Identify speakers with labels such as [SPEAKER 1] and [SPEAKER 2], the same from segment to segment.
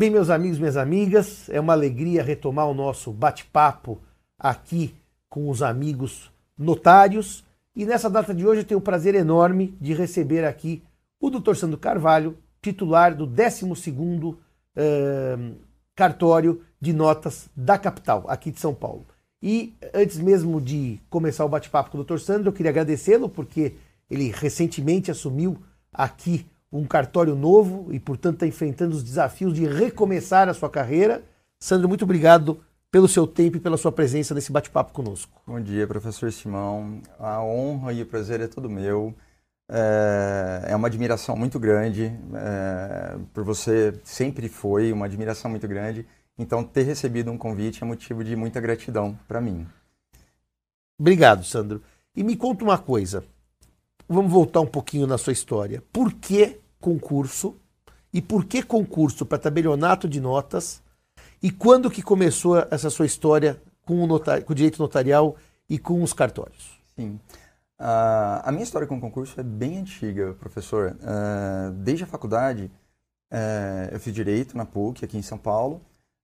[SPEAKER 1] Bem, meus amigos, minhas amigas, é uma alegria retomar o nosso bate-papo aqui com os amigos notários. E nessa data de hoje eu tenho o prazer enorme de receber aqui o Dr. Sandro Carvalho, titular do 12º eh, cartório de notas da capital, aqui de São Paulo. E antes mesmo de começar o bate-papo com o Dr. Sandro, eu queria agradecê-lo porque ele recentemente assumiu aqui um cartório novo e, portanto, está enfrentando os desafios de recomeçar a sua carreira. Sandro, muito obrigado pelo seu tempo e pela sua presença nesse bate-papo conosco.
[SPEAKER 2] Bom dia, professor Simão. A honra e o prazer é todo meu. É, é uma admiração muito grande é, por você, sempre foi uma admiração muito grande. Então, ter recebido um convite é motivo de muita gratidão para mim.
[SPEAKER 1] Obrigado, Sandro. E me conta uma coisa. Vamos voltar um pouquinho na sua história. Por que concurso? E por que concurso para tabelionato de notas? E quando que começou essa sua história com o, notar... com o direito notarial e com os cartórios?
[SPEAKER 2] Sim. Uh, a minha história com o concurso é bem antiga, professor. Uh, desde a faculdade, uh, eu fiz direito na PUC, aqui em São Paulo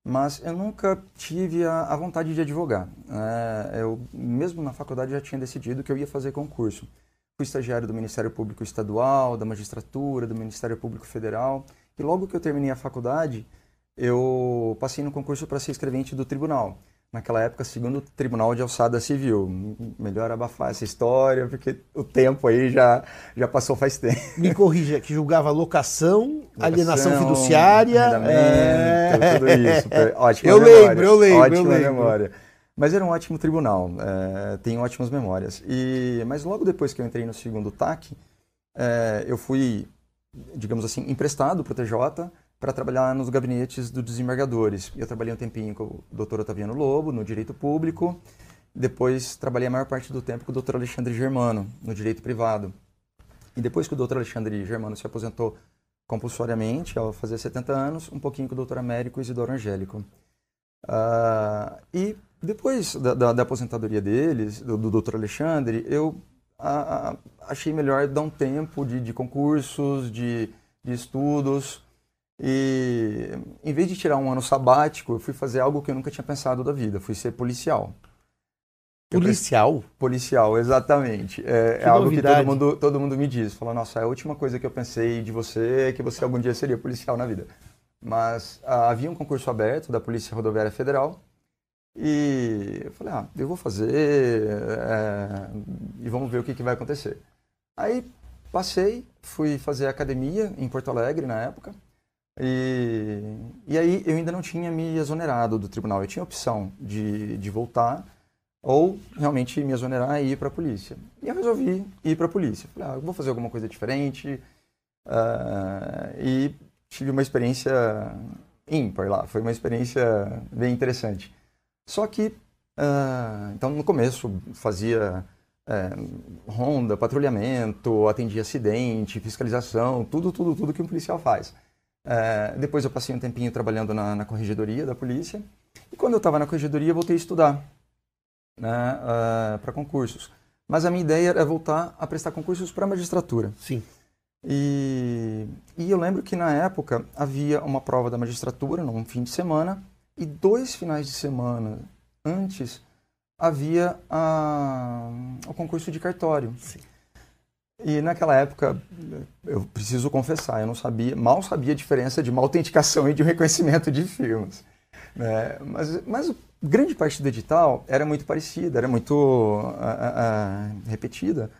[SPEAKER 2] mas eu nunca tive a, a vontade de advogar. É, eu, mesmo na faculdade, já tinha decidido que eu ia fazer concurso. Fui estagiário do Ministério Público Estadual, da Magistratura, do Ministério Público Federal, e logo que eu terminei a faculdade, eu passei no concurso para ser escrevente do tribunal naquela época, segundo o Tribunal de Alçada Civil. Melhor abafar essa história, porque o tempo aí já, já passou faz tempo.
[SPEAKER 1] Me corrija, que julgava locação, locação alienação fiduciária.
[SPEAKER 2] É... Tudo isso. Ótima
[SPEAKER 1] eu
[SPEAKER 2] memória.
[SPEAKER 1] lembro, eu lembro.
[SPEAKER 2] Ótima
[SPEAKER 1] eu lembro.
[SPEAKER 2] memória. Mas era um ótimo tribunal, é, tenho ótimas memórias. E, mas logo depois que eu entrei no segundo TAC, é, eu fui, digamos assim, emprestado para o TJ para trabalhar nos gabinetes dos desembargadores. Eu trabalhei um tempinho com o Dr. Otaviano Lobo, no direito público. Depois trabalhei a maior parte do tempo com o Dr. Alexandre Germano, no direito privado. E depois que o Dr. Alexandre Germano se aposentou compulsoriamente, ao fazer 70 anos, um pouquinho com o Dr. Américo Isidoro Angélico. Uh, e depois da, da, da, aposentadoria deles, do, do Dr. Alexandre, eu uh, achei melhor dar um tempo de, de concursos, de, de estudos, e em vez de tirar um ano sabático, eu fui fazer algo que eu nunca tinha pensado da vida, fui ser policial.
[SPEAKER 1] Policial?
[SPEAKER 2] Policial, exatamente. É, é algo que todo mundo, todo mundo me diz. Falou, nossa, a última coisa que eu pensei de você é que você algum dia seria policial na vida. Mas ah, havia um concurso aberto da Polícia Rodoviária Federal e eu falei, ah, eu vou fazer é, e vamos ver o que, que vai acontecer. Aí passei, fui fazer academia em Porto Alegre na época e, e aí eu ainda não tinha me exonerado do tribunal. Eu tinha a opção de, de voltar ou realmente me exonerar e ir para a polícia. E eu resolvi ir para a polícia. Falei, ah, vou fazer alguma coisa diferente. Uh, e tive uma experiência ímpar lá. Foi uma experiência bem interessante. Só que, uh, então no começo fazia é, ronda, patrulhamento, atendia acidente, fiscalização, tudo, tudo, tudo que um policial faz. É, depois eu passei um tempinho trabalhando na, na corregedoria da polícia. E quando eu estava na corregedoria, voltei a estudar né, uh, é, para concursos. Mas a minha ideia era voltar a prestar concursos para magistratura.
[SPEAKER 1] Sim.
[SPEAKER 2] E, e eu lembro que na época havia uma prova da magistratura num fim de semana e dois finais de semana antes havia a, o concurso de cartório.
[SPEAKER 1] Sim.
[SPEAKER 2] E naquela época, eu preciso confessar, eu não sabia, mal sabia a diferença de uma autenticação e de um reconhecimento de firmas. Né? Mas, mas grande parte do edital era muito parecida, era muito uh, uh, repetida.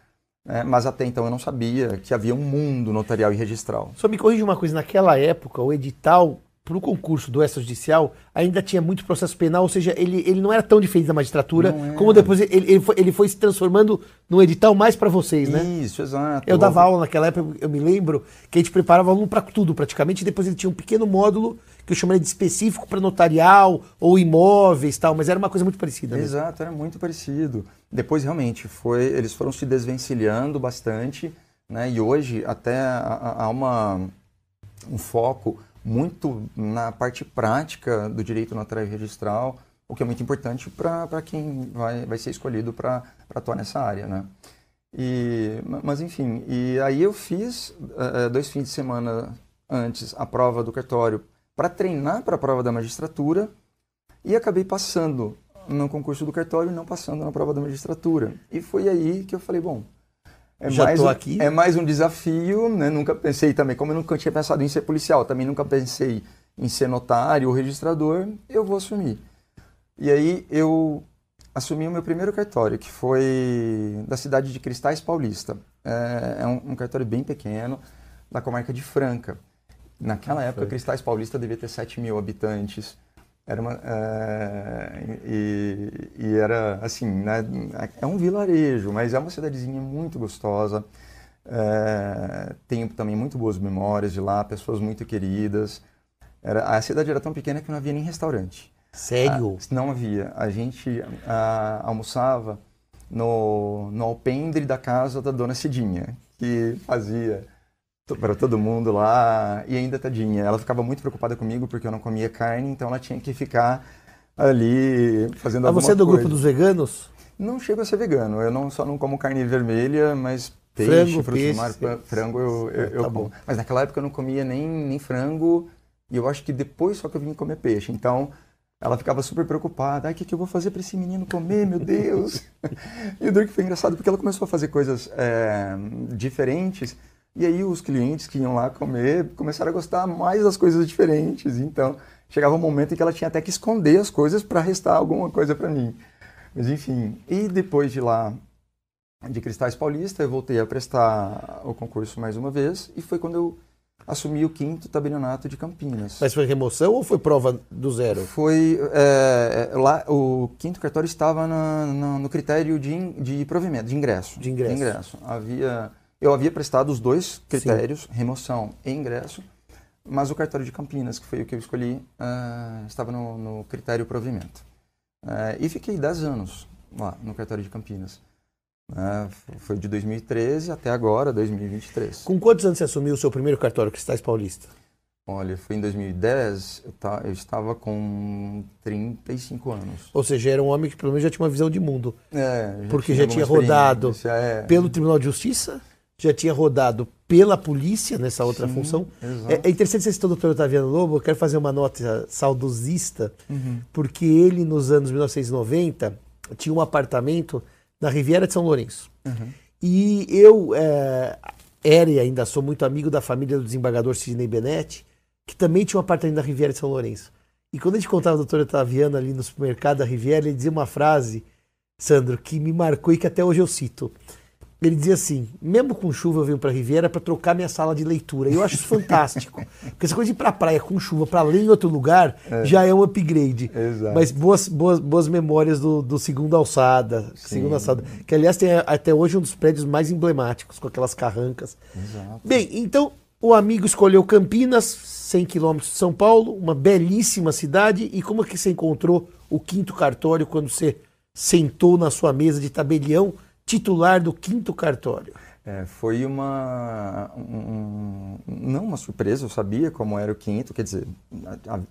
[SPEAKER 2] Né? Mas até então eu não sabia que havia um mundo notarial e registral.
[SPEAKER 1] Só me corrija uma coisa, naquela época o edital para o concurso do extrajudicial ainda tinha muito processo penal, ou seja, ele, ele não era tão diferente da magistratura, como depois ele, ele, foi, ele foi se transformando num edital mais para vocês, né?
[SPEAKER 2] Isso, exato.
[SPEAKER 1] Eu dava aula naquela época, eu me lembro que a gente preparava aluno para tudo praticamente, e depois ele tinha um pequeno módulo que eu chamaria de específico para notarial ou imóveis tal, mas era uma coisa muito parecida.
[SPEAKER 2] Exato, era muito parecido. Depois realmente foi, eles foram se desvencilhando bastante, né? E hoje até há uma um foco muito na parte prática do direito notarial registral, o que é muito importante para quem vai, vai ser escolhido para atuar nessa área, né? E, mas enfim, e aí eu fiz uh, dois fins de semana antes a prova do cartório para treinar para a prova da magistratura e acabei passando no concurso do cartório e não passando na prova da magistratura. E foi aí que eu falei, bom, é
[SPEAKER 1] Já
[SPEAKER 2] mais,
[SPEAKER 1] tô
[SPEAKER 2] um,
[SPEAKER 1] aqui.
[SPEAKER 2] é mais um desafio, né? Nunca pensei também, como eu nunca tinha pensado em ser policial, também nunca pensei em ser notário ou registrador, eu vou assumir. E aí eu assumi o meu primeiro cartório, que foi da cidade de Cristais Paulista. É, é um, um, cartório bem pequeno, da comarca de Franca. Naquela época. Cristais Paulista devia ter 7 mil habitantes. Era uma, é, e, e, era assim, né, é um vilarejo, mas é uma cidadezinha muito gostosa. É, tenho também muito boas memórias de lá, pessoas muito queridas. Era, a cidade era tão pequena que não havia nem restaurante.
[SPEAKER 1] Sério?
[SPEAKER 2] Ah, não havia. A gente ah, almoçava no, no alpendre da casa da dona Cidinha, que fazia para todo mundo lá, e ainda tadinha. Ela ficava muito preocupada comigo porque eu não comia carne, então ela tinha que ficar ali fazendo
[SPEAKER 1] mas
[SPEAKER 2] alguma
[SPEAKER 1] você é do
[SPEAKER 2] coisa.
[SPEAKER 1] grupo dos veganos?
[SPEAKER 2] Não chego a ser vegano. Eu não só não como carne vermelha, mas peixe,
[SPEAKER 1] Frango,
[SPEAKER 2] mar, frango eu, eu,
[SPEAKER 1] É,
[SPEAKER 2] eu
[SPEAKER 1] tá
[SPEAKER 2] como.
[SPEAKER 1] bom.
[SPEAKER 2] Mas naquela época eu não comia nem, nem frango, e eu acho que depois só que eu vim comer peixe. Então ela ficava super preocupada. Ai, o que, que eu vou fazer para esse menino comer, meu Deus? e o Dirk foi engraçado porque ela começou a fazer coisas é, diferentes. E aí os clientes que iam lá comer começaram a gostar mais das coisas diferentes. Então chegava um momento em que ela tinha até que esconder as coisas para restar alguma coisa para mim. Mas enfim. E depois de lá, de Cristais Paulista, eu voltei a prestar o concurso mais uma vez. E foi quando eu assumi o quinto tabelionato de Campinas.
[SPEAKER 1] Mas foi remoção ou foi prova do zero?
[SPEAKER 2] Foi é, é, lá o quinto cartório estava na- na- no critério de, in- de provimento, de ingresso.
[SPEAKER 1] De ingresso.
[SPEAKER 2] Havia, eu havia prestado os dois critérios, remoção e ingresso, mas o cartório de Campinas, que foi o que eu escolhi, ah, estava no, no critério provimento. Eh, e fiquei 10 anos lá no cartório de Campinas. F- foi de 2013 até agora, 2023.
[SPEAKER 1] Com quantos anos você assumiu o seu primeiro cartório Cristais Paulista?
[SPEAKER 2] Olha, foi em 2010, eu, ta- eu estava com 35 anos.
[SPEAKER 1] Ou seja, era um homem que pelo menos já tinha uma visão de mundo.
[SPEAKER 2] É,
[SPEAKER 1] Porque já tinha rodado
[SPEAKER 2] é.
[SPEAKER 1] Pelo Tribunal de Justiça, já tinha rodado pela polícia nessa outra
[SPEAKER 2] Sim,
[SPEAKER 1] função. É, é interessante você citar o doutor Otaviano Lobo, eu quero fazer uma nota saudosista,
[SPEAKER 2] Uhum.
[SPEAKER 1] porque ele, nos anos 1990, tinha um apartamento na Riviera de São Lourenço.
[SPEAKER 2] Uhum.
[SPEAKER 1] E eu é, era e ainda sou muito amigo da família do desembargador Sidney Benetti, que também tinha um apartamento na Riviera de São Lourenço. E quando a gente contava o doutor Otaviano ali no supermercado da Riviera, ele dizia uma frase, Sandro, que me marcou e que até hoje eu cito. Ele dizia assim: mesmo com chuva eu venho para Riviera para trocar minha sala de leitura. E eu acho isso fantástico. Porque essa coisa de ir para praia com chuva, para ler em outro lugar, já é um upgrade.
[SPEAKER 2] Exato.
[SPEAKER 1] Mas boas, boas, boas memórias do, do segundo alçada. Segundo alçada. Que, aliás, tem até hoje um dos prédios mais emblemáticos, com aquelas carrancas.
[SPEAKER 2] Exato.
[SPEAKER 1] Bem, então o amigo escolheu Campinas, 100 quilômetros de São Paulo, uma belíssima cidade. E como é que você encontrou o quinto cartório quando você sentou na sua mesa de tabelião, titular do quinto cartório?
[SPEAKER 2] É, foi uma. um- não uma surpresa, eu sabia como era o quinto, quer dizer,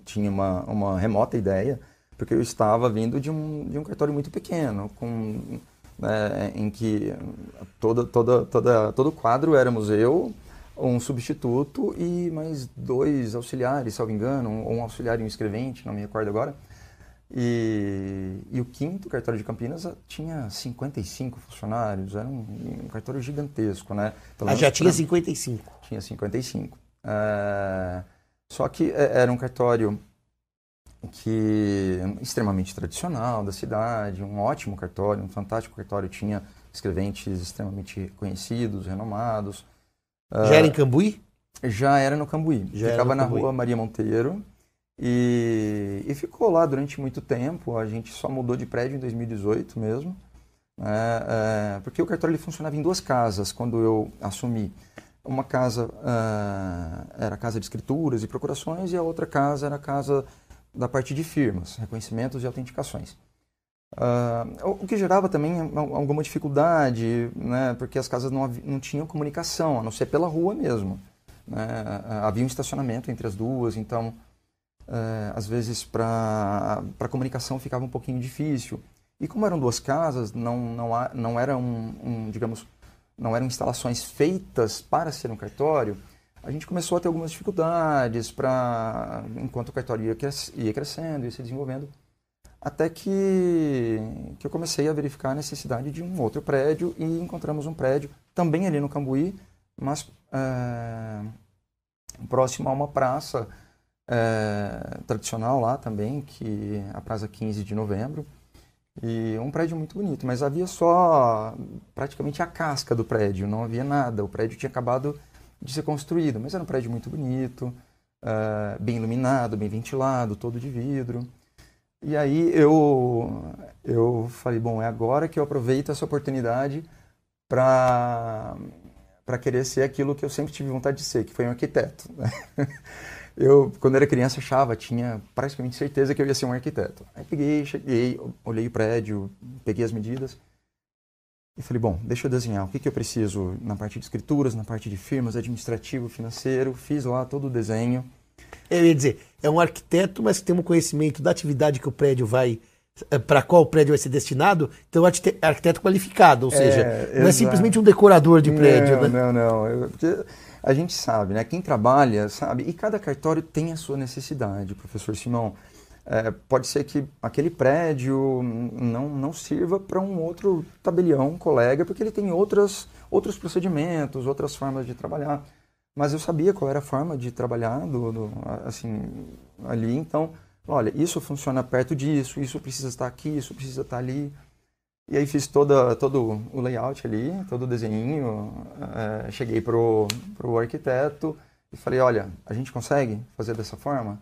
[SPEAKER 2] tinha uma, uma remota ideia, porque eu estava vindo de um, de um cartório muito pequeno, com, né, em que toda, toda, toda, todo o quadro éramos eu, um substituto e mais dois auxiliares, salvo engano, um, um auxiliar e um escrevente, não me recordo agora. E, e o quinto cartório de Campinas tinha 55 funcionários, era um, um cartório gigantesco, né?
[SPEAKER 1] Ah, já tinha
[SPEAKER 2] pra-
[SPEAKER 1] 55.
[SPEAKER 2] tinha 55. É, só que é- era um cartório que extremamente tradicional da cidade, um ótimo cartório, um fantástico cartório, tinha escreventes extremamente conhecidos, renomados.
[SPEAKER 1] Já era em Cambuí?
[SPEAKER 2] Já era no Cambuí.
[SPEAKER 1] Já
[SPEAKER 2] Ficava
[SPEAKER 1] no
[SPEAKER 2] na
[SPEAKER 1] Cambuí.
[SPEAKER 2] rua Maria Monteiro e, e ficou lá durante muito tempo. A gente só mudou de prédio em 2018 mesmo. né, é, porque o cartório ele funcionava em duas casas quando eu assumi. Uma casa ah, era a casa de escrituras e procurações e a outra casa era a casa da parte de firmas, reconhecimentos e autenticações. Ah, o que gerava também al- alguma dificuldade, né, porque as casas não, não tinham comunicação, a não ser pela rua mesmo. né. Havia um estacionamento entre as duas, então, eh, às vezes, para a comunicação ficava um pouquinho difícil. E como eram duas casas, não, não, há- não eram, um, digamos, não eram instalações feitas para ser um cartório, a gente começou a ter algumas dificuldades para enquanto o cartório ia, ia crescendo, ia se desenvolvendo, até que, que eu comecei a verificar a necessidade de um outro prédio e encontramos um prédio também ali no Cambuí, mas é, próximo a uma praça é, tradicional lá também, que a Praça 15 de Novembro, e um prédio muito bonito, mas havia só praticamente a casca do prédio, não havia nada. O prédio tinha acabado de ser construído, mas era um prédio muito bonito, uh, bem iluminado, bem ventilado, todo de vidro. E aí eu, eu falei, bom, é agora que eu aproveito essa oportunidade para querer ser aquilo que eu sempre tive vontade de ser, que foi um arquiteto. Eu, quando era criança, achava, tinha praticamente certeza que eu ia ser um arquiteto. Aí peguei, cheguei, olhei o prédio, peguei as medidas e falei, bom, deixa eu desenhar. O que, que eu preciso na parte de escrituras, na parte de firmas, administrativo, financeiro. Fiz lá todo o desenho.
[SPEAKER 1] Eu ia dizer, é um arquiteto, mas que tem um conhecimento da atividade que o prédio vai para qual o prédio vai ser destinado, então é arquiteto qualificado, ou é, seja, não exato. é simplesmente um decorador de prédio.
[SPEAKER 2] Não, né? não, não. Eu, a gente sabe, né? Quem trabalha sabe, e cada cartório tem a sua necessidade, professor Simão. É, pode ser que aquele prédio não, não sirva para um outro tabelião, colega, porque ele tem outras, outros procedimentos, outras formas de trabalhar. Mas eu sabia qual era a forma de trabalhar do, do, assim, ali, então, olha, isso funciona perto disso, isso precisa estar aqui, isso precisa estar ali. E aí fiz toda, todo o layout ali, todo o desenho, é, cheguei pro, pro arquiteto e falei, olha, a gente consegue fazer dessa forma?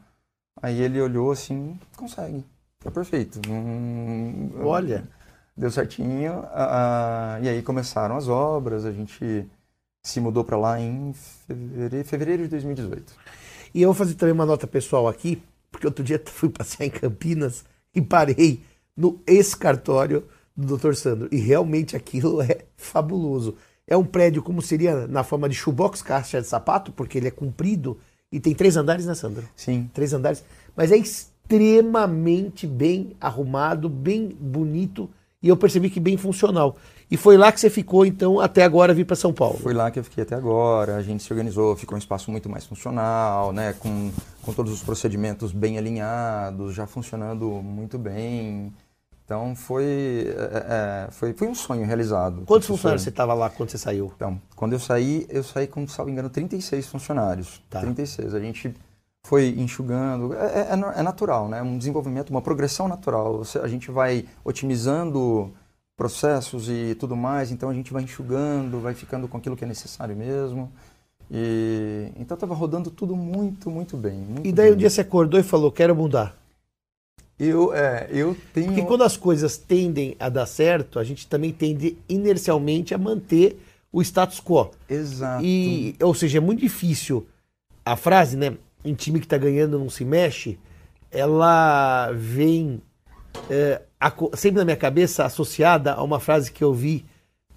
[SPEAKER 2] Aí ele olhou assim, consegue, tá perfeito. Hum,
[SPEAKER 1] Olha.
[SPEAKER 2] Deu certinho. Uh, e aí começaram as obras, a gente se mudou para lá em fevereiro, fevereiro de 2018.
[SPEAKER 1] E eu vou fazer também uma nota pessoal aqui, porque outro dia fui passear em Campinas e parei no ex-cartório do Dr. Sandro. E realmente aquilo é fabuloso. É um prédio como seria na forma de shoebox caixa de sapato, porque ele é comprido e tem três andares, né, Sandro?
[SPEAKER 2] Sim.
[SPEAKER 1] Três andares. Mas é extremamente bem arrumado, bem bonito e eu percebi que bem funcional. E foi lá que você ficou, então, até agora vir para São Paulo?
[SPEAKER 2] Foi lá que eu fiquei até agora. A gente se organizou, ficou um espaço muito mais funcional, né? Com, com todos os procedimentos bem alinhados, já funcionando muito bem. Então foi, é, é foi, foi um sonho realizado.
[SPEAKER 1] Quantos funcionários você estava lá quando você saiu?
[SPEAKER 2] Então, quando eu saí, eu saí com, salvo engano, 36 funcionários. Tá. 36. A gente foi enxugando. É, é, é, é natural, né? Um desenvolvimento, uma progressão natural. Você, a gente vai otimizando processos e tudo mais, então a gente vai enxugando, vai ficando com aquilo que é necessário mesmo. E, então estava rodando tudo muito, muito bem. Muito
[SPEAKER 1] e daí
[SPEAKER 2] bem.
[SPEAKER 1] um dia você acordou e falou, quero mudar.
[SPEAKER 2] Eu, é, eu tenho.
[SPEAKER 1] Porque quando as coisas tendem a dar certo, a gente também tende inercialmente a manter o status quo.
[SPEAKER 2] Exato.
[SPEAKER 1] E, ou seja, é muito difícil. A frase, né? Em time que está ganhando não se mexe, ela vem é, sempre na minha cabeça associada a uma frase que eu vi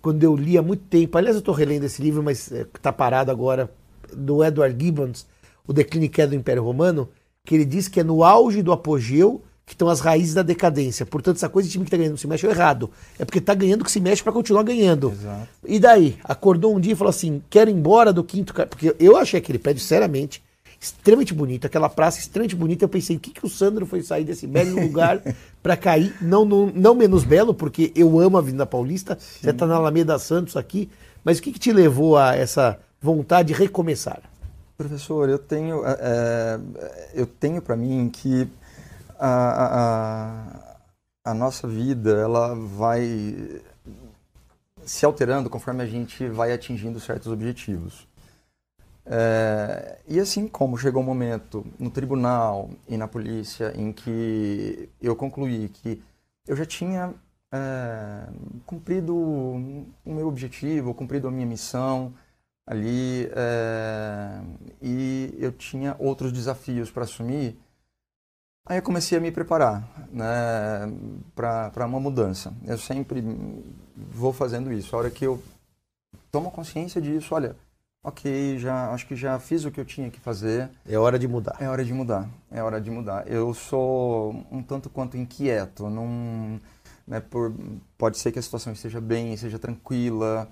[SPEAKER 1] quando eu li há muito tempo. Aliás, eu estou relendo esse livro, mas está é, parado agora, do Edward Gibbons, O Declínio e Queda do Império Romano, que ele diz que é no auge do apogeu que estão as raízes da decadência. Portanto, essa coisa de time que está ganhando se mexe é errado. É porque está ganhando que se mexe para continuar ganhando.
[SPEAKER 2] Exato.
[SPEAKER 1] E daí? Acordou um dia e falou assim: quero ir embora do quinto. Porque eu achei aquele prédio, seriamente, extremamente bonito. Aquela praça extremamente bonita. Eu pensei: o que, que o Sandro foi sair desse belo lugar para cair? Não, não, não menos belo, porque eu amo a Avenida Paulista. Sim. Você está na Alameda Santos aqui. Mas o que, que te levou a essa vontade de recomeçar?
[SPEAKER 2] Professor, eu tenho, é, eu tenho para mim que a, a, a nossa vida ela vai se alterando conforme a gente vai atingindo certos objetivos. É, e assim como chegou um momento no tribunal e na polícia em que eu concluí que eu já tinha é, cumprido o meu objetivo, cumprido a minha missão ali, é, e eu tinha outros desafios para assumir, Aí eu comecei a me preparar né, para uma mudança. Eu sempre vou fazendo isso. A hora que eu tomo consciência disso, olha, ok, já acho que já fiz o que eu tinha que fazer.
[SPEAKER 1] É hora de mudar.
[SPEAKER 2] É hora de mudar. É hora de mudar. Eu sou um tanto quanto inquieto. Não, né, por, pode ser que a situação esteja bem, seja tranquila,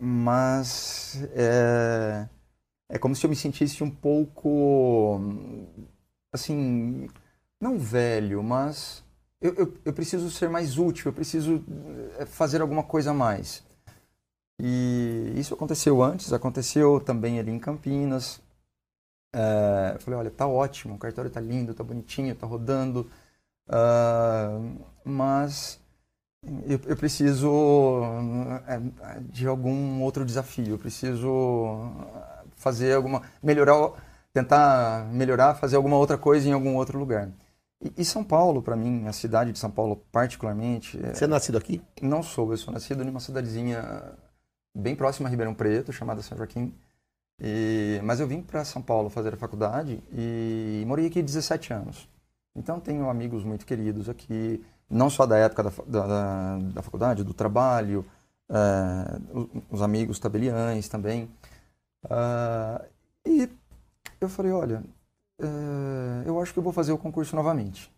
[SPEAKER 2] mas é, é como se eu me sentisse um pouco, assim, não velho, mas eu, eu, eu preciso ser mais útil, eu preciso eh, fazer alguma coisa a mais. E isso aconteceu antes, aconteceu também ali em Campinas. É, eu falei, olha, tá ótimo, o cartório tá lindo, tá bonitinho, tá rodando, uh, mas eu, eu preciso é, de algum outro desafio, eu preciso fazer alguma, melhorar, tentar melhorar, fazer alguma outra coisa em algum outro lugar. E, e São Paulo, para mim, a cidade de São Paulo particularmente...
[SPEAKER 1] Você é nascido aqui?
[SPEAKER 2] Não sou, eu sou nascido numa cidadezinha bem próxima a Ribeirão Preto, chamada São Joaquim. E, mas eu vim para São Paulo fazer a faculdade e morei aqui 17 anos. Então tenho amigos muito queridos aqui, não só da época da, da, da faculdade, do trabalho, é, os amigos tabeliães também. Uh, e eu falei, olha, uh, eu acho que eu vou fazer o concurso novamente.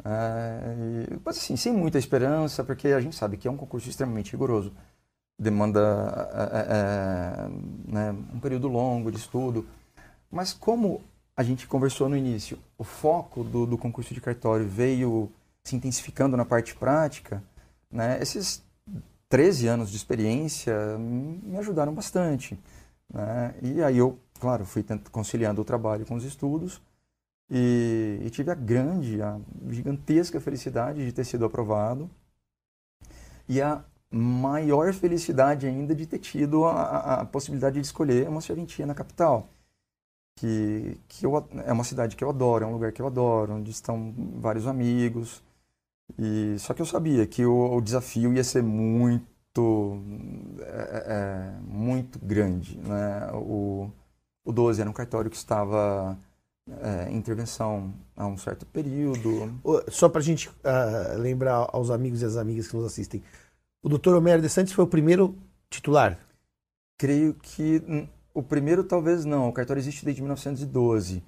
[SPEAKER 2] Uh, e, mas assim, sem muita esperança, porque a gente sabe que é um concurso extremamente rigoroso demanda é, é, né, um período longo de estudo. Mas como a gente conversou no início, o foco do, do concurso de cartório veio se intensificando na parte prática, né, esses 13 anos de experiência me ajudaram bastante. Né? E aí eu, claro, fui conciliando o trabalho com os estudos e, e tive a grande, a gigantesca felicidade de ter sido aprovado e a maior felicidade ainda de ter tido a, a possibilidade de escolher uma serventia na capital. Que, que eu, é uma cidade que eu adoro, é um lugar que eu adoro, onde estão vários amigos. E Só que eu sabia que o, o desafio ia ser muito, é, é, muito grande. Né? O, o 12 era um cartório que estava é, intervenção há um certo período.
[SPEAKER 1] Só para a gente uh, lembrar aos amigos e às amigas que nos assistem, o doutor Homero de Santos foi o primeiro titular?
[SPEAKER 2] Creio que o primeiro talvez não. O cartório existe desde 1912.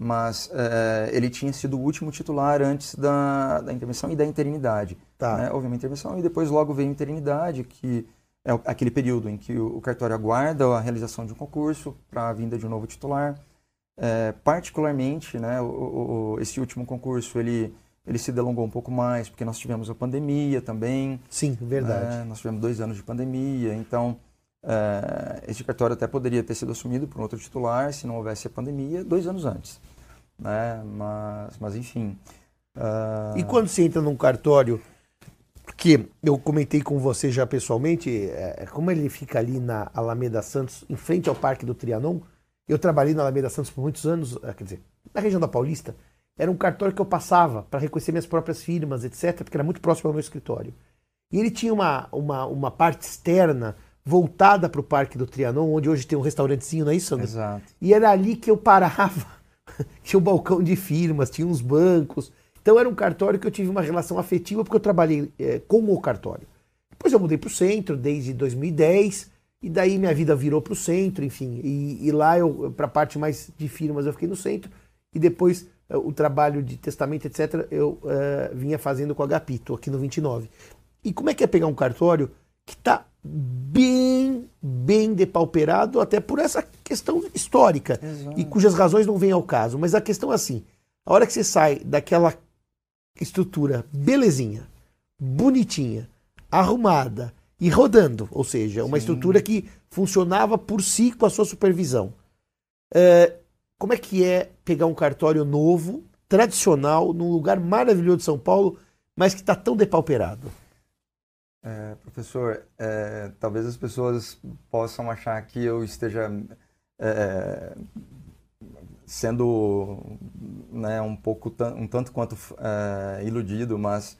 [SPEAKER 2] Mas é, ele tinha sido o último titular antes da, da intervenção e da interinidade. Tá. Né? Houve uma intervenção e depois logo veio a interinidade, que é aquele período em que o, cartório aguarda a realização de um concurso para a vinda de um novo titular. É, particularmente, né, o, o, esse último concurso, ele ele se delongou um pouco mais, porque nós tivemos a pandemia também.
[SPEAKER 1] Sim, verdade.
[SPEAKER 2] Né? Nós tivemos dois anos de pandemia, então é, esse cartório até poderia ter sido assumido por um outro titular se não houvesse a pandemia, dois anos antes. Né? Mas, mas enfim.
[SPEAKER 1] Uh... E quando você entra num cartório, que eu comentei com você já pessoalmente, é, como ele fica ali na Alameda Santos, em frente ao Parque do Trianon, eu trabalhei na Alameda Santos por muitos anos, quer dizer, na região da Paulista, era um cartório que eu passava para reconhecer minhas próprias firmas, etc., porque era muito próximo ao meu escritório. E ele tinha uma, uma, uma parte externa voltada para o Parque do Trianon, onde hoje tem um restaurantezinho, não é isso, Sandro?
[SPEAKER 2] Exato.
[SPEAKER 1] E era ali que eu parava. tinha um balcão de firmas, tinha uns bancos. Então era um cartório que eu tive uma relação afetiva, porque eu trabalhei é, com o cartório. Depois eu mudei para o centro, desde 2010, e daí minha vida virou para o centro, enfim. E, e lá, eu para a parte mais de firmas, eu fiquei no centro. E depois o trabalho de testamento, etc., eu uh, vinha fazendo com a Agapito, aqui no 29. E como é que é pegar um cartório que está bem, bem depauperado, até por essa questão histórica, Exato. e cujas razões não vêm ao caso. Mas a questão é assim: a hora que você sai daquela estrutura belezinha, bonitinha, arrumada e rodando, ou seja, uma Sim. estrutura que funcionava por si com a sua supervisão. Uh, como é que é pegar um cartório novo, tradicional, num lugar maravilhoso de São Paulo, mas que está tão depauperado?
[SPEAKER 2] É, professor, é, talvez as pessoas possam achar que eu esteja é, sendo né, um pouco um tanto quanto é, iludido, mas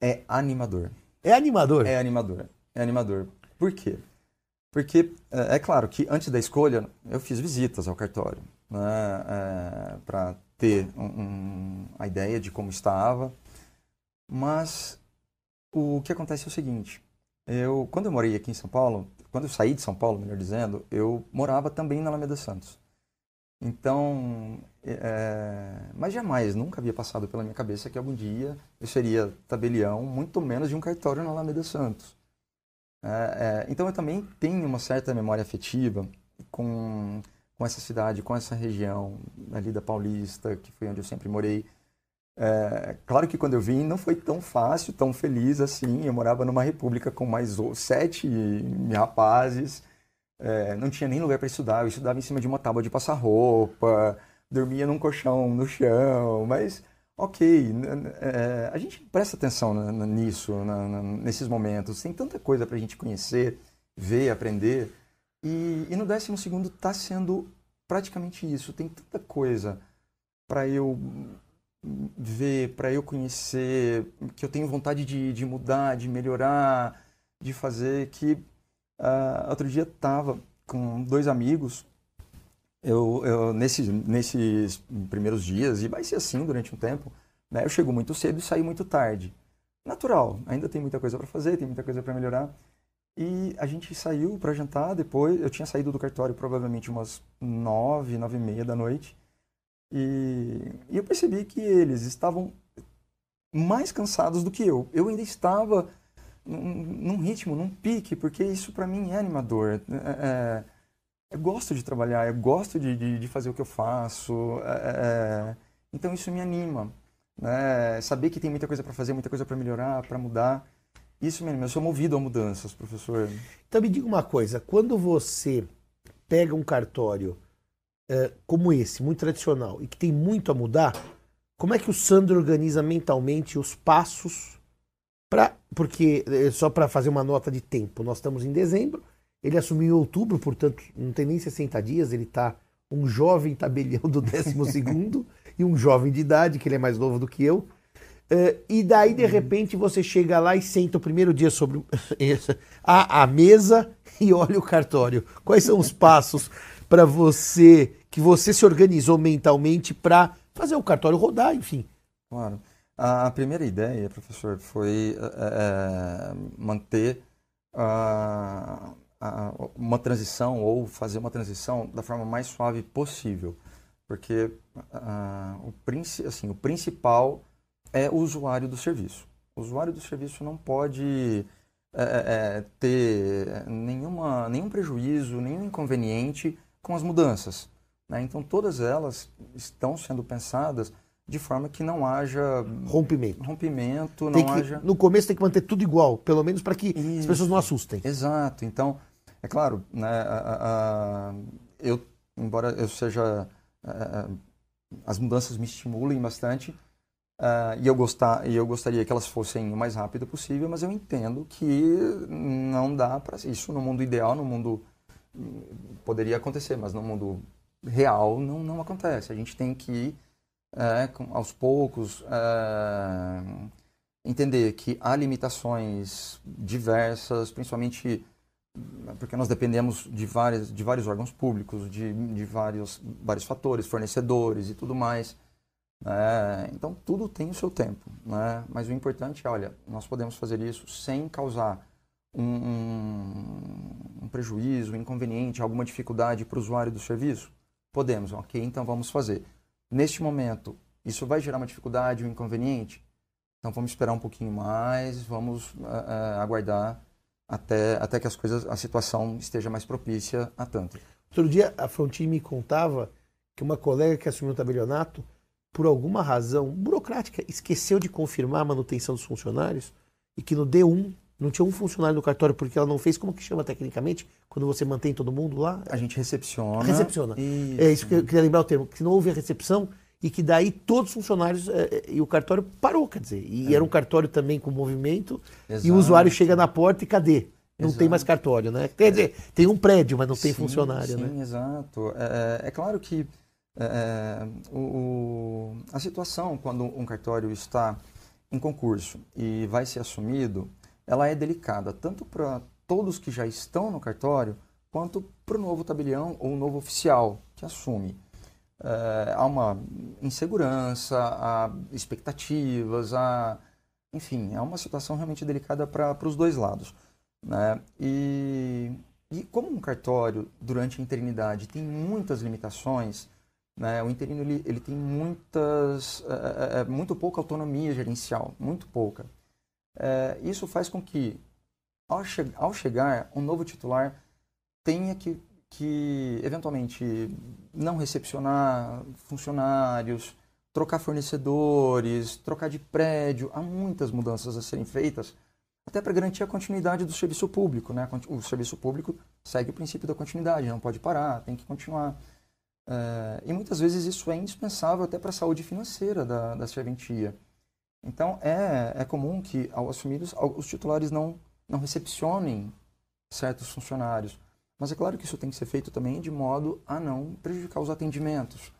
[SPEAKER 2] é animador.
[SPEAKER 1] É animador?
[SPEAKER 2] É animador. É animador. Por quê? Porque é, é claro que antes da escolha eu fiz visitas ao cartório né, é, para ter um, um, a ideia de como estava. Mas o que acontece é o seguinte: eu, quando eu morei aqui em São Paulo, quando eu saí de São Paulo, melhor dizendo, eu morava também na Alameda Santos. Então, é, mas jamais, nunca havia passado pela minha cabeça que algum dia eu seria tabelião, muito menos de um cartório na Alameda Santos. É, é, então eu também tenho uma certa memória afetiva com com essa cidade, com essa região ali da Paulista, que foi onde eu sempre morei. É, claro que quando eu vim não foi tão fácil, tão feliz assim. Eu morava numa república com mais sete rapazes, é, não tinha nem lugar para estudar. Eu estudava em cima de uma tábua de passar roupa, dormia num colchão no chão, mas ok, é, a gente presta atenção nisso, nesses momentos. Tem tanta coisa para a gente conhecer, ver, aprender. E, e no décimo segundo está sendo praticamente isso. Tem tanta coisa para eu ver, para eu conhecer, que eu tenho vontade de, de mudar, de melhorar, de fazer, que uh, outro dia estava com dois amigos, eu, eu nesse, nesses primeiros dias, e vai ser assim durante um tempo, né, eu chego muito cedo e saio muito tarde. Natural, ainda tem muita coisa para fazer, tem muita coisa para melhorar. E a gente saiu para jantar depois, eu tinha saído do cartório provavelmente umas nove, nove e meia da noite, e, e eu percebi que eles estavam mais cansados do que eu. Eu ainda estava num, ritmo, num pique, porque isso para mim é animador. É, é, eu gosto de trabalhar, eu gosto de, de, de fazer o que eu faço. É, é então isso me anima. Né? Saber que tem muita coisa para fazer, muita coisa para melhorar, para mudar. Isso me anima. Eu sou movido a mudanças, professor.
[SPEAKER 1] Então me diga uma coisa: quando você pega um cartório é, como esse, muito tradicional, e que tem muito a mudar, como é que o Sandro organiza mentalmente os passos para. Porque, é, só para fazer uma nota de tempo, nós estamos em dezembro, ele assumiu em outubro, portanto, não tem nem 60 dias, ele está um jovem tabelião do 12 e um jovem de idade, que ele é mais novo do que eu. Uh, e daí, de repente, você chega lá e senta o primeiro dia sobre a, a mesa e olha o cartório. Quais são os passos para você, que você se organizou mentalmente para fazer o cartório rodar, enfim?
[SPEAKER 2] Claro. A primeira ideia, professor, foi é, manter uh, uh, uma transição ou fazer uma transição da forma mais suave possível. Porque uh, o, assim, o principal é o usuário do serviço. O usuário do serviço não pode é, é, ter nenhuma, nenhum prejuízo, nenhum inconveniente com as mudanças. Né? Então, todas elas estão sendo pensadas de forma que não haja
[SPEAKER 1] rompimento.
[SPEAKER 2] Rompimento, não
[SPEAKER 1] que,
[SPEAKER 2] haja.
[SPEAKER 1] No começo tem que manter tudo igual, pelo menos para que Isso. as pessoas não assustem.
[SPEAKER 2] Exato. Então, é claro, né, a, a, eu, embora eu seja. A, as mudanças me estimulem bastante uh, e, eu gostar, e eu gostaria que elas fossem o mais rápido possível, mas eu entendo que não dá para isso no mundo ideal, no mundo poderia acontecer, mas no mundo real não, não acontece. A gente tem que, é, aos poucos, é, entender que há limitações diversas, principalmente porque nós dependemos de, várias, de vários órgãos públicos, de, de vários, vários fatores, fornecedores e tudo mais. É, então, tudo tem o seu tempo. Né? Mas o importante é, olha, nós podemos fazer isso sem causar um, um, prejuízo, um inconveniente, alguma dificuldade para o usuário do serviço? Podemos, ok, então vamos fazer. Neste momento, isso vai gerar uma dificuldade, um inconveniente? Então vamos esperar um pouquinho mais, vamos uh, uh, aguardar até, até que as coisas, a situação esteja mais propícia a tanto.
[SPEAKER 1] Outro dia a Frontin me contava que uma colega que assumiu o tabelionato, por alguma razão burocrática, esqueceu de confirmar a manutenção dos funcionários e que no D1 não tinha um funcionário do cartório porque ela não fez, como que chama tecnicamente? Quando você mantém todo mundo lá?
[SPEAKER 2] A gente recepciona.
[SPEAKER 1] Recepciona. Isso. É isso que eu queria lembrar o termo, que não houve a recepção e que daí todos os funcionários é, é, e o cartório parou, quer dizer. E é. era um cartório também com movimento Exato. e o usuário chega na porta e cadê? Não exato. tem mais cartório, né? Quer dizer, tem um prédio, mas não tem sim, funcionário,
[SPEAKER 2] sim,
[SPEAKER 1] né?
[SPEAKER 2] exato. É, é, é claro que é, o, o, a situação quando um cartório está em concurso e vai ser assumido, ela é delicada tanto para todos que já estão no cartório quanto para o novo tabelião ou o novo oficial que assume. É, há uma insegurança, há expectativas, há, enfim, é uma situação realmente delicada para os dois lados. Né? E, e como um cartório, durante a interinidade, tem muitas limitações, né? o interino ele, ele tem muitas, é, é, muito pouca autonomia gerencial, muito pouca é, isso faz com que, ao, che ao, chegar, um novo titular tenha que, que, eventualmente, não recepcionar funcionários, trocar fornecedores, trocar de prédio, há muitas mudanças a serem feitas, até para garantir a continuidade do serviço público. Né? O serviço público segue o princípio da continuidade, não pode parar, tem que continuar. É, e muitas vezes isso é indispensável até para a saúde financeira da, da serventia. Então, é, é comum que, ao assumir, os, os titulares não, não recepcionem certos funcionários. Mas é claro que isso tem que ser feito também de modo a não prejudicar os atendimentos.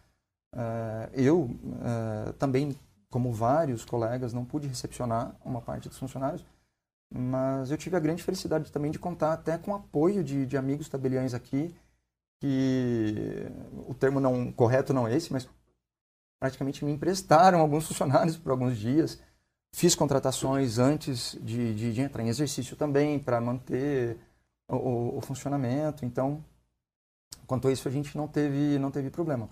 [SPEAKER 2] Uh, eu uh, também, como vários colegas, não pude recepcionar uma parte dos funcionários, mas eu tive a grande felicidade também de contar até com o apoio de, de amigos tabeliães aqui, que o termo não correto não é esse, mas praticamente me emprestaram alguns funcionários por alguns dias. Fiz contratações antes de, de, de entrar em exercício também, para manter o, o, funcionamento. Então, quanto a isso, a gente não teve, não teve problema.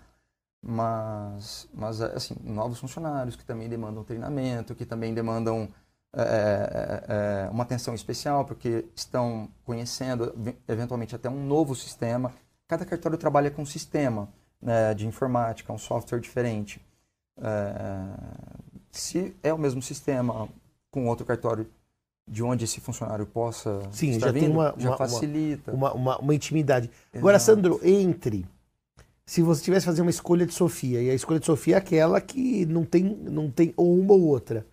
[SPEAKER 2] Mas, mas, assim, novos funcionários que também demandam treinamento, que também demandam é, é, é, uma atenção especial, porque estão conhecendo, eventualmente, até um novo sistema. Cada cartório trabalha com um sistema né, de informática, um software diferente. É, se é o mesmo sistema com outro cartório de onde esse funcionário possa
[SPEAKER 1] Sim,
[SPEAKER 2] estar
[SPEAKER 1] já
[SPEAKER 2] vindo,
[SPEAKER 1] tem uma,
[SPEAKER 2] já
[SPEAKER 1] uma,
[SPEAKER 2] facilita.
[SPEAKER 1] Uma, uma, uma intimidade. Exato. Agora, Sandro, entre. Se você tivesse que fazer uma escolha de Sofia, e a escolha de Sofia é aquela que não tem, não tem ou uma ou outra.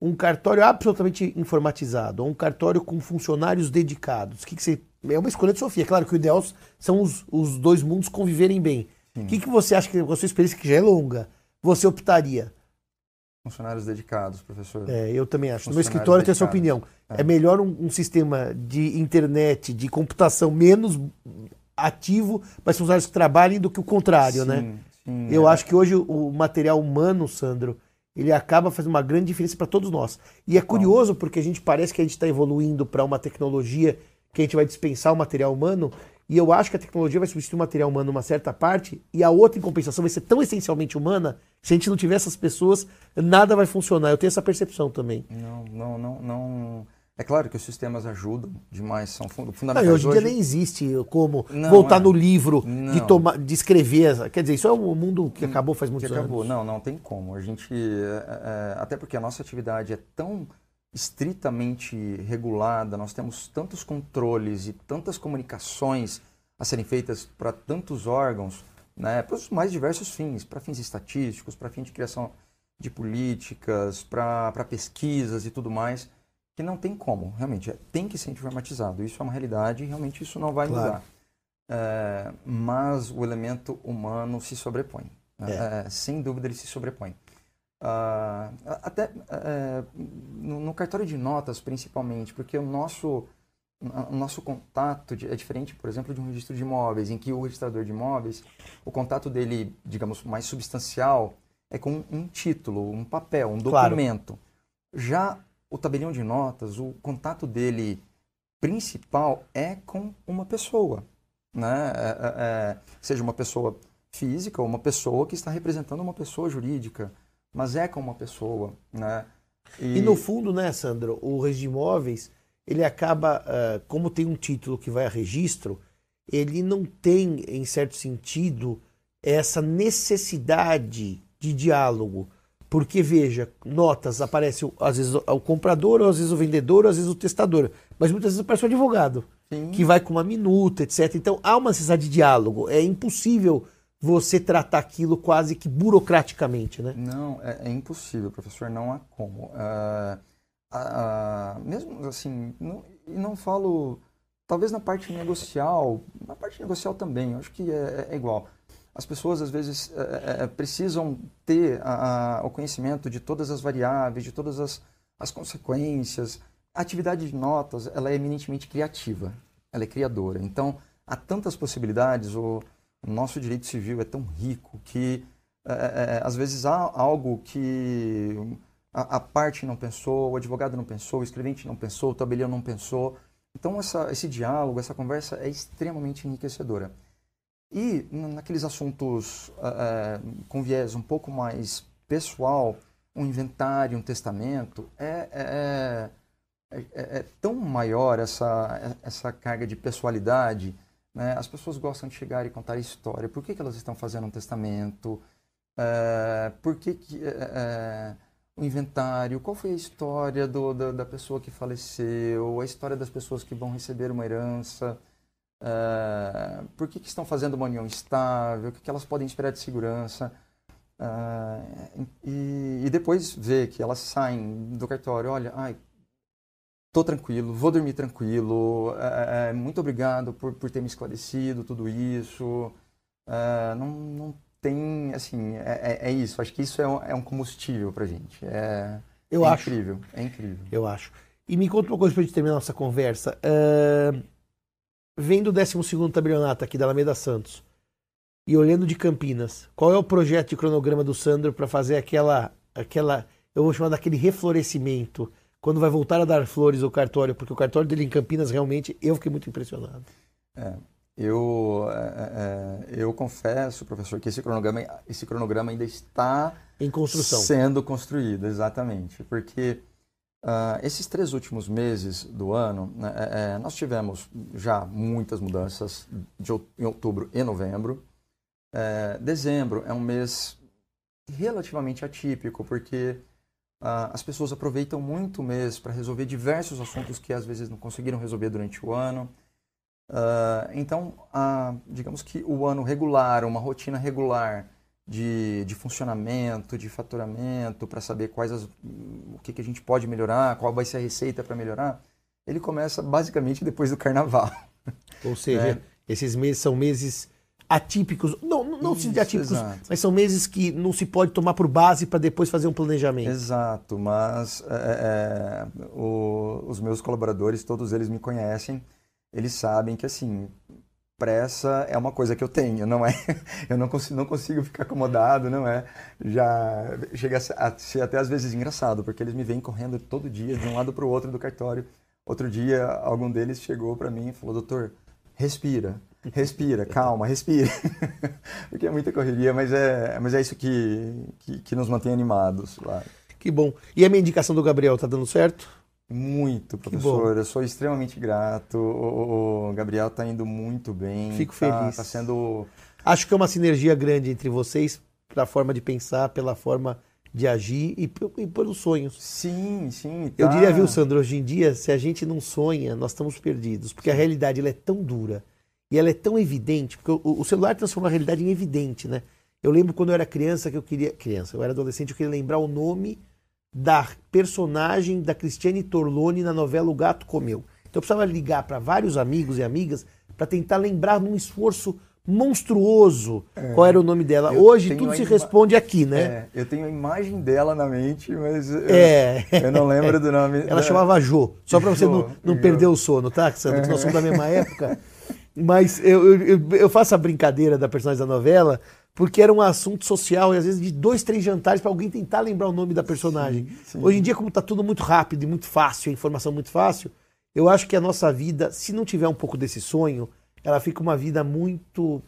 [SPEAKER 1] Um cartório absolutamente informatizado, ou um cartório com funcionários dedicados. O que, que você. É uma escolha de Sofia. Claro que o ideal são os, os dois mundos conviverem bem. O que, que você acha que, com a sua experiência, que já é longa, você optaria?
[SPEAKER 2] Funcionários dedicados, professor.
[SPEAKER 1] É, eu também acho. No meu escritório eu tenho essa opinião. É, é melhor um, um, sistema de internet, de computação menos ativo, mas funcionários que trabalhem do que o contrário, sim, né? Sim, eu é. acho que hoje o material humano, Sandro, ele acaba fazendo uma grande diferença para todos nós. E é curioso porque a gente parece que a gente está evoluindo para uma tecnologia que a gente vai dispensar o material humano e eu acho que a tecnologia vai substituir o material humano numa certa parte, e a outra, em compensação, vai ser tão essencialmente humana, se a gente não tiver essas pessoas, nada vai funcionar. Eu tenho essa percepção também.
[SPEAKER 2] Não, não, não, não. É claro que os sistemas ajudam demais, são fundamentais.
[SPEAKER 1] Não, hoje em dia nem existe como não, voltar é. no livro de, tomar, de escrever. Quer dizer, isso é um mundo que acabou faz muitos que acabou.
[SPEAKER 2] anos. Não, não tem como. A gente, é, é, até porque a nossa atividade é tão estritamente regulada, nós temos tantos controles e tantas comunicações a serem feitas para tantos órgãos, né, para os mais diversos fins, para fins estatísticos, para fins de criação de políticas, para pesquisas e tudo mais, que não tem como, realmente, é, tem que ser informatizado. Isso é uma realidade e realmente isso não vai claro. mudar. É, mas o elemento humano se sobrepõe. Né? É. É, sem dúvida ele se sobrepõe. Uh, até uh, no, no, cartório de notas, principalmente, porque o nosso, o nosso contato é diferente, por exemplo, de um registro de imóveis, em que o registrador de imóveis, o contato dele, digamos, mais substancial, é com um título, um papel, um documento. Claro. Já o tabelião de notas, o contato dele principal é com uma pessoa, né? É, é, é seja uma pessoa física ou uma pessoa que está representando uma pessoa jurídica mas é com uma pessoa, né?
[SPEAKER 1] E, e no fundo, né, Sandro, o registro de imóveis, ele acaba, uh, como tem um título que vai a registro, ele não tem, em certo sentido, essa necessidade de diálogo. Porque, veja, notas aparece às vezes o comprador, ou às vezes o vendedor, ou às vezes o testador. Mas muitas vezes aparece o advogado, Sim. que vai com uma minuta, etc. Então há uma necessidade de diálogo. É impossível você tratar aquilo quase que burocraticamente, né?
[SPEAKER 2] Não, é, é impossível, professor, não há como. Uh, uh, mesmo assim, não, não falo, talvez na parte negocial, na parte negocial também, acho que é, é igual. As pessoas, às vezes, é, é, é precisam ter a, a, o conhecimento de todas as variáveis, de todas as, as consequências. A atividade de notas, ela é eminentemente criativa, ela é criadora. Então, há tantas possibilidades, o o nosso direito civil é tão rico que, é, é, é, às vezes, há algo que a, a, parte não pensou, o advogado não pensou, o escrevente não pensou, o tabelião não pensou. Então, essa, esse diálogo, essa conversa é extremamente enriquecedora. E naqueles assuntos é, com viés um pouco mais pessoal, um inventário, um testamento, é, é, é, é tão maior essa, essa carga de pessoalidade Né? As pessoas gostam de chegar e contar história. Por que, que elas estão fazendo um testamento? É, por que, que é, é, o inventário? Qual foi a história do, da, da, pessoa que faleceu? A história das pessoas que vão receber uma herança? Por que, que estão fazendo uma união estável? O que, que elas podem esperar de segurança? É, e, e, depois ver que elas saem do cartório, olha, ai, tô tranquilo, vou dormir tranquilo, é, é, muito obrigado por, por ter me esclarecido tudo isso. É, não, não tem, assim, é, é, é, isso. Acho que isso é um, é um combustível pra gente. É,
[SPEAKER 1] Eu
[SPEAKER 2] é
[SPEAKER 1] acho.
[SPEAKER 2] incrível, é incrível.
[SPEAKER 1] Eu acho. E me conta uma coisa pra gente terminar nossa conversa. Uh, vendo o 12 tabelionato aqui da Alameda Santos e olhando de Campinas, qual é o projeto de cronograma do Sandro para fazer aquela, aquela, eu vou chamar daquele reflorescimento? Quando vai voltar a dar flores ao cartório, porque o cartório dele em Campinas realmente eu fiquei muito impressionado.
[SPEAKER 2] É, eu, é, é, eu confesso, professor, que esse cronograma, esse cronograma ainda está
[SPEAKER 1] em construção,
[SPEAKER 2] sendo construído, exatamente, porque uh, esses três últimos meses do ano né, é, é, nós tivemos já muitas mudanças de, em outubro e novembro. É, dezembro é um mês relativamente atípico, porque as pessoas aproveitam muito o mês para resolver diversos assuntos que às vezes não conseguiram resolver durante o ano. Uh, então, digamos que o ano regular, uma rotina regular de, de funcionamento, de faturamento, para saber quais as, o que, que a gente pode melhorar, qual vai ser a receita para melhorar, ele começa basicamente depois do carnaval.
[SPEAKER 1] Ou seja, é. esses meses são meses atípicos, não, não Isso, se atípicos, exato. mas são meses que não se pode tomar por base para depois fazer um planejamento.
[SPEAKER 2] Exato, mas é, é, o, os meus colaboradores, todos eles me conhecem, eles sabem que assim, pressa é uma coisa que eu tenho, não é? Eu não consigo, não consigo ficar acomodado, não é? Já chega a ser até às vezes engraçado, porque eles me vêm correndo todo dia de um lado para o outro do cartório. Outro dia, algum deles chegou para mim e falou: "Doutor, respira" respira, calma, respira. Porque é muita correria, mas é, mas é isso que, que, que nos mantém animados lá.
[SPEAKER 1] Que bom. E a minha indicação do Gabriel tá dando certo?
[SPEAKER 2] Muito, professor. Eu sou extremamente grato. O, o Gabriel está indo muito bem.
[SPEAKER 1] Fico tá, feliz.
[SPEAKER 2] Está sendo.
[SPEAKER 1] Acho que é uma sinergia grande entre vocês, pela forma de pensar, pela forma de agir e, e pelos sonhos.
[SPEAKER 2] Sim, sim. Tá.
[SPEAKER 1] Eu diria, viu, Sandro, hoje em dia, se a gente não sonha, nós estamos perdidos. Porque a realidade ela é tão dura e ela é tão evidente, porque o, o celular transforma a realidade em evidente, né? Eu lembro quando eu era criança que eu queria. Criança, eu era adolescente, eu queria lembrar o nome da personagem da Cristiane Torlone na novela O Gato Comeu. Então eu precisava ligar para vários amigos e amigas para tentar lembrar num esforço monstruoso é. qual era o nome dela. Hoje tudo se responde aqui, né? É,
[SPEAKER 2] eu tenho a imagem dela na mente, mas eu, é. eu não lembro do nome.
[SPEAKER 1] Ela da... chamava Jo, só para você não, não perder o sono, tá, Sandro? Que nós somos da mesma época. Mas eu, eu, eu, faço a brincadeira da personagem da novela porque era um assunto social e às vezes de dois, três jantares para alguém tentar lembrar o nome da personagem. Sim, sim. Hoje em dia, como está tudo muito rápido e muito fácil, a informação muito fácil, eu acho que a nossa vida, se não tiver um pouco desse sonho, ela fica uma vida muito,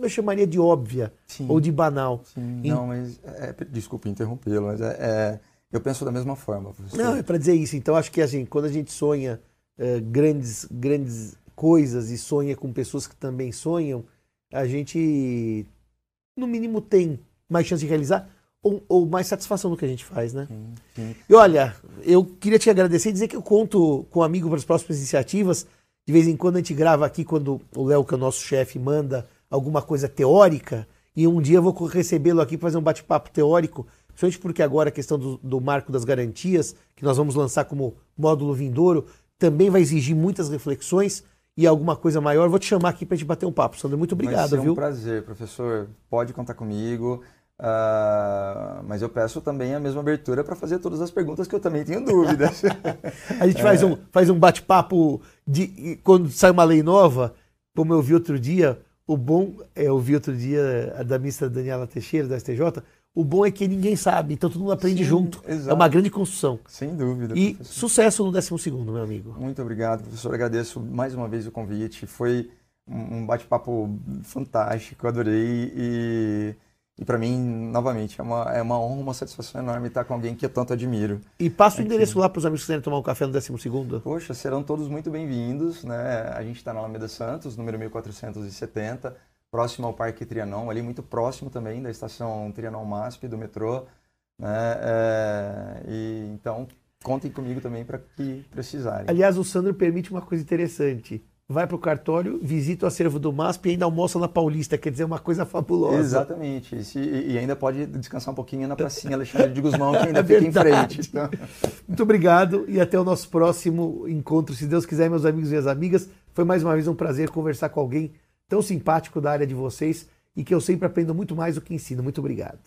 [SPEAKER 1] eu chamaria de óbvia sim. ou de banal.
[SPEAKER 2] Sim, não, mas é, desculpe interrompê-lo, mas é, é, eu penso da mesma forma. Professor.
[SPEAKER 1] Não, é para dizer isso. Então acho que assim, quando a gente sonha uh, grandes, grandes coisas e sonha com pessoas que também sonham, a gente, no mínimo, tem mais chance de realizar ou, ou mais satisfação no que a gente faz, né? Sim, sim. E olha, eu queria te agradecer e dizer que eu conto com um amigo para as próximas iniciativas. De vez em quando a gente grava aqui, quando o Léo, que é o nosso chefe, manda alguma coisa teórica, e um dia eu vou recebê-lo aqui para fazer um bate-papo teórico, principalmente porque agora a questão do, do marco das garantias, que nós vamos lançar como módulo vindouro, também vai exigir muitas reflexões e alguma coisa maior, vou te chamar aqui para a gente bater um papo. Sandro, muito obrigado, viu?
[SPEAKER 2] um prazer, professor. Pode contar comigo. Uh, mas eu peço também a mesma abertura para fazer todas as perguntas que eu também tenho dúvidas.
[SPEAKER 1] a gente é. faz um, faz um bate-papo de quando sai uma lei nova, como eu vi outro dia, o bom, é, eu vi outro dia a da ministra Daniela Teixeira, da STJ, o bom é que ninguém sabe, então todo mundo aprende Sim, junto. Exato. É uma grande construção.
[SPEAKER 2] Sem dúvida.
[SPEAKER 1] E professor. sucesso no 12 meu amigo.
[SPEAKER 2] Muito obrigado, professor. Agradeço mais uma vez o convite. Foi um bate-papo fantástico, adorei. E, E para mim, novamente, é uma, é uma honra, uma satisfação enorme estar com alguém que eu tanto admiro.
[SPEAKER 1] E passa o endereço lá para os amigos que quiserem tomar um café no 12
[SPEAKER 2] Poxa, serão todos muito bem-vindos. Né? A gente está na Alameda Santos, número 1470, próximo ao Parque Trianon, ali muito próximo também da estação Trianon MASP, do metrô. Né? É, e, então, contem comigo também para que precisarem.
[SPEAKER 1] Aliás, o Sandro permite uma coisa interessante vai para o cartório, visita o acervo do MASP e ainda almoça na Paulista, quer dizer, uma coisa fabulosa.
[SPEAKER 2] Exatamente. E, e ainda pode descansar um pouquinho na pracinha Alexandre de Guzmão, que ainda é fica em frente. Então.
[SPEAKER 1] Muito obrigado e até o nosso próximo encontro, se Deus quiser, meus amigos e as amigas. Foi mais uma vez um prazer conversar com alguém tão simpático da área de vocês e que eu sempre aprendo muito mais do que ensino. Muito obrigado.